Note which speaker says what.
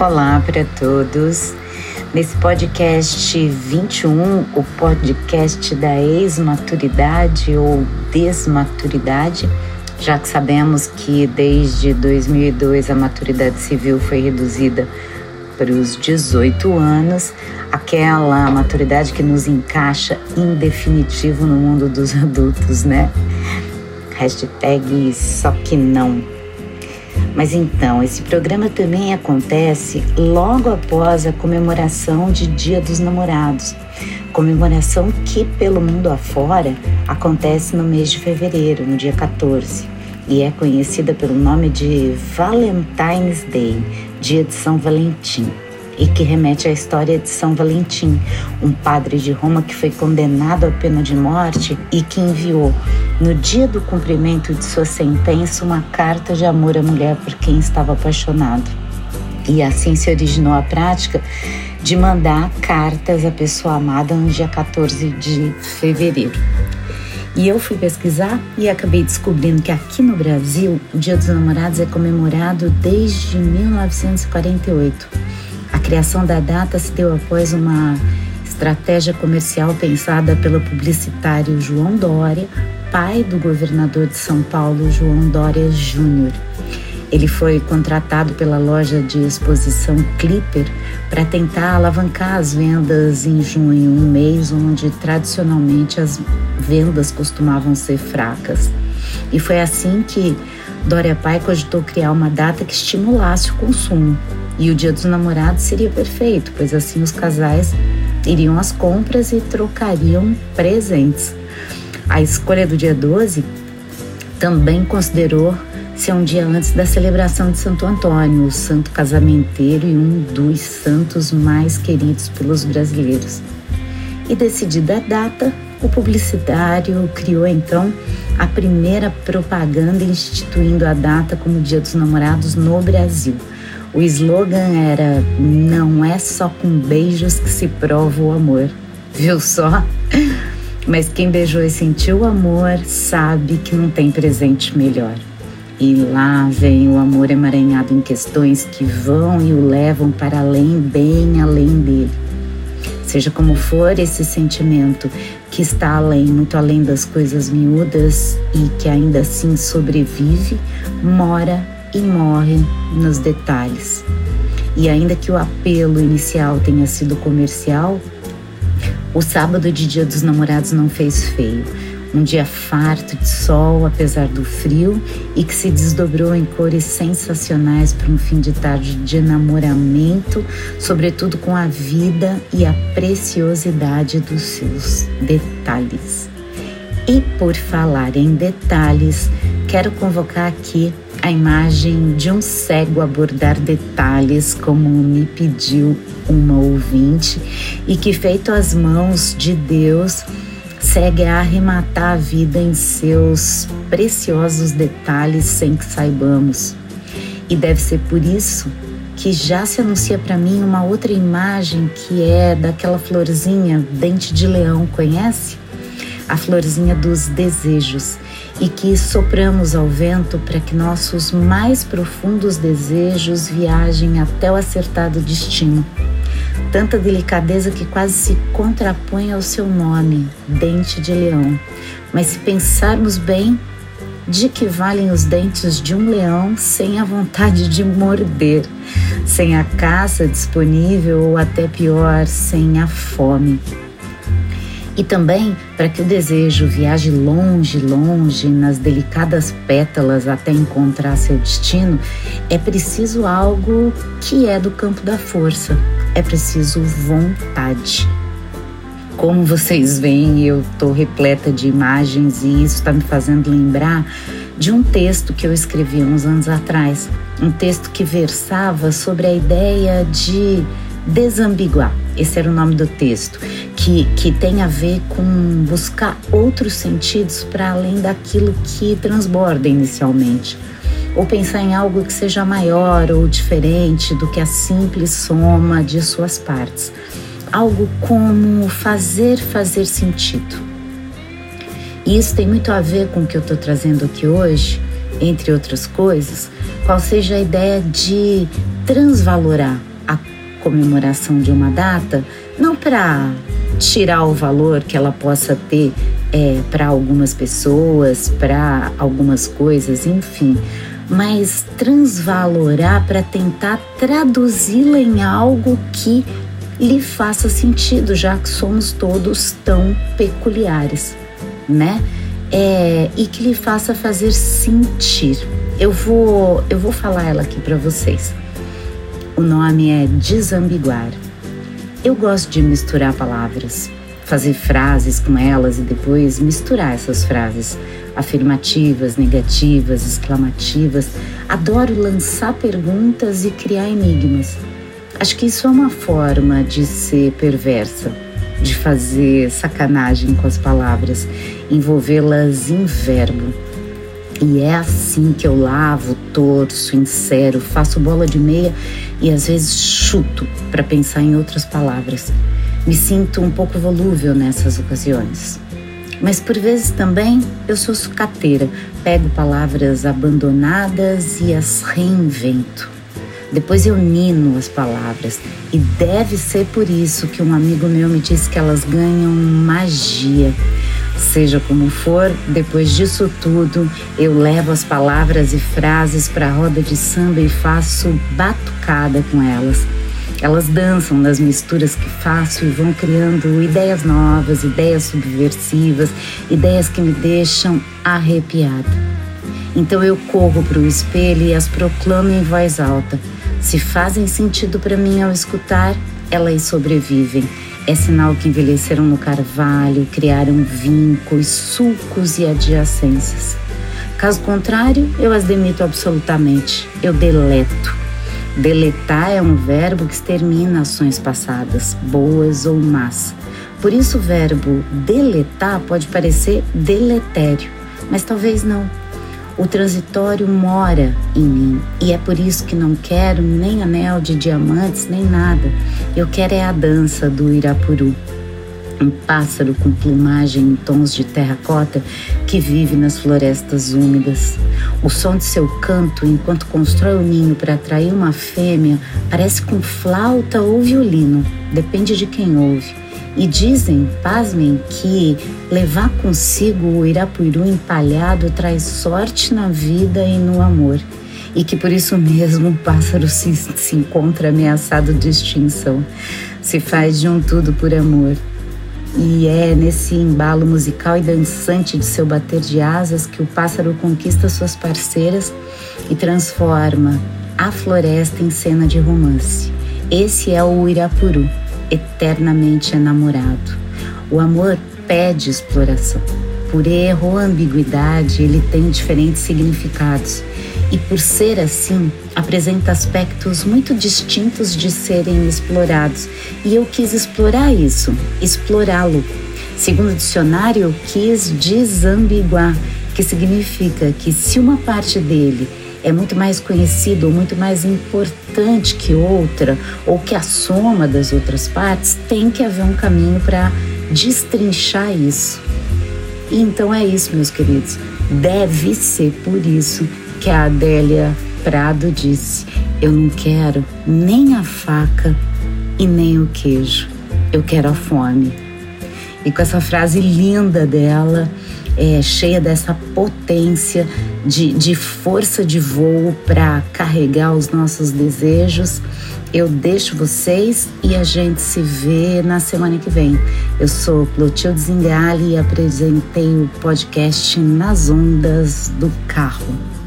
Speaker 1: Olá para todos. Nesse podcast 21, o podcast da ex-maturidade ou desmaturidade, já que sabemos que desde 2002 a maturidade civil foi reduzida para os 18 anos, aquela maturidade que nos encaixa em definitivo no mundo dos adultos, né? Hashtag só que não. Mas então, esse programa também acontece logo após a comemoração de Dia dos Namorados. Comemoração que, pelo mundo afora, acontece no mês de fevereiro, no dia 14, e é conhecida pelo nome de Valentine's Day, Dia de São Valentim e que remete à história de São Valentim, um padre de Roma que foi condenado à pena de morte e que enviou, no dia do cumprimento de sua sentença, uma carta de amor à mulher por quem estava apaixonado. E assim se originou a prática de mandar cartas à pessoa amada no dia 14 de fevereiro. E eu fui pesquisar e acabei descobrindo que aqui no Brasil o Dia dos Namorados é comemorado desde 1948. Criação da data se deu após uma estratégia comercial pensada pelo publicitário João Dória, pai do governador de São Paulo, João Dória Júnior. Ele foi contratado pela loja de exposição Clipper para tentar alavancar as vendas em junho, um mês onde tradicionalmente as vendas costumavam ser fracas. E foi assim que Dória Pai cogitou criar uma data que estimulasse o consumo. E o Dia dos Namorados seria perfeito, pois assim os casais iriam às compras e trocariam presentes. A escolha do dia 12 também considerou ser um dia antes da celebração de Santo Antônio, o santo casamenteiro e um dos santos mais queridos pelos brasileiros. E decidida a data, o publicitário criou então a primeira propaganda instituindo a data como Dia dos Namorados no Brasil. O slogan era: Não é só com beijos que se prova o amor. Viu só? Mas quem beijou e sentiu o amor sabe que não tem presente melhor. E lá vem o amor emaranhado em questões que vão e o levam para além, bem além dele. Seja como for esse sentimento que está além, muito além das coisas miúdas e que ainda assim sobrevive, mora e morre nos detalhes. E ainda que o apelo inicial tenha sido comercial, o sábado de Dia dos Namorados não fez feio. Um dia farto de sol, apesar do frio, e que se desdobrou em cores sensacionais para um fim de tarde de enamoramento, sobretudo com a vida e a preciosidade dos seus detalhes. E por falar em detalhes, quero convocar aqui a imagem de um cego abordar detalhes, como me pediu uma ouvinte, e que, feito às mãos de Deus, segue a arrematar a vida em seus preciosos detalhes sem que saibamos. E deve ser por isso que já se anuncia para mim uma outra imagem que é daquela florzinha dente de leão, conhece? A florzinha dos desejos e que sopramos ao vento para que nossos mais profundos desejos viajem até o acertado destino. Tanta delicadeza que quase se contrapõe ao seu nome, dente de leão. Mas se pensarmos bem, de que valem os dentes de um leão sem a vontade de morder, sem a caça disponível ou até pior, sem a fome? E também para que o desejo viaje longe, longe nas delicadas pétalas até encontrar seu destino, é preciso algo que é do campo da força, é preciso vontade. Como vocês veem, eu estou repleta de imagens e isso está me fazendo lembrar de um texto que eu escrevi uns anos atrás. Um texto que versava sobre a ideia de desambiguar. Esse era o nome do texto, que, que tem a ver com buscar outros sentidos para além daquilo que transborda inicialmente. Ou pensar em algo que seja maior ou diferente do que a simples soma de suas partes. Algo como fazer fazer sentido. E isso tem muito a ver com o que eu estou trazendo aqui hoje, entre outras coisas, qual seja a ideia de transvalorar a comemoração de uma data, não para tirar o valor que ela possa ter é, para algumas pessoas, para algumas coisas, enfim, mas transvalorar para tentar traduzi-la em algo que lhe faça sentido, já que somos todos tão peculiares, né? É, e que lhe faça fazer sentir. Eu vou, eu vou falar ela aqui para vocês. O nome é desambiguar. Eu gosto de misturar palavras, fazer frases com elas e depois misturar essas frases afirmativas, negativas, exclamativas. Adoro lançar perguntas e criar enigmas. Acho que isso é uma forma de ser perversa, de fazer sacanagem com as palavras, envolvê-las em verbo. E é assim que eu lavo, torço, insero, faço bola de meia e às vezes chuto para pensar em outras palavras. Me sinto um pouco volúvel nessas ocasiões. Mas por vezes também eu sou sucateira, pego palavras abandonadas e as reinvento. Depois eu nino as palavras e deve ser por isso que um amigo meu me disse que elas ganham magia. Seja como for, depois disso tudo, eu levo as palavras e frases para a roda de samba e faço batucada com elas. Elas dançam nas misturas que faço e vão criando ideias novas, ideias subversivas, ideias que me deixam arrepiada. Então eu corro para o espelho e as proclamo em voz alta. Se fazem sentido para mim ao escutar, elas sobrevivem. É sinal que envelheceram no carvalho, criaram vínculos, sulcos e adjacências. Caso contrário, eu as demito absolutamente. Eu deleto. Deletar é um verbo que extermina ações passadas, boas ou más. Por isso, o verbo deletar pode parecer deletério, mas talvez não. O transitório mora em mim e é por isso que não quero nem anel de diamantes nem nada. Eu quero é a dança do Irapuru. Um pássaro com plumagem em tons de terracota que vive nas florestas úmidas. O som de seu canto, enquanto constrói o ninho para atrair uma fêmea, parece com flauta ou violino, depende de quem ouve e dizem, pasmem, que levar consigo o Irapuiru empalhado traz sorte na vida e no amor. E que por isso mesmo o pássaro se, se encontra ameaçado de extinção. Se faz de um tudo por amor. E é nesse embalo musical e dançante de seu bater de asas que o pássaro conquista suas parceiras e transforma a floresta em cena de romance. Esse é o Irapuru eternamente enamorado. O amor pede exploração. Por erro ou ambiguidade, ele tem diferentes significados e, por ser assim, apresenta aspectos muito distintos de serem explorados. E eu quis explorar isso, explorá-lo. Segundo o dicionário, eu quis desambiguar, que significa que se uma parte dele é muito mais conhecido ou muito mais importante que outra, ou que a soma das outras partes, tem que haver um caminho para destrinchar isso. E então é isso, meus queridos. Deve ser por isso que a Adélia Prado disse: Eu não quero nem a faca e nem o queijo, eu quero a fome. E com essa frase linda dela, é, cheia dessa potência de, de força de voo para carregar os nossos desejos. Eu deixo vocês e a gente se vê na semana que vem. Eu sou Clotilde Zingali e apresentei o podcast Nas Ondas do Carro.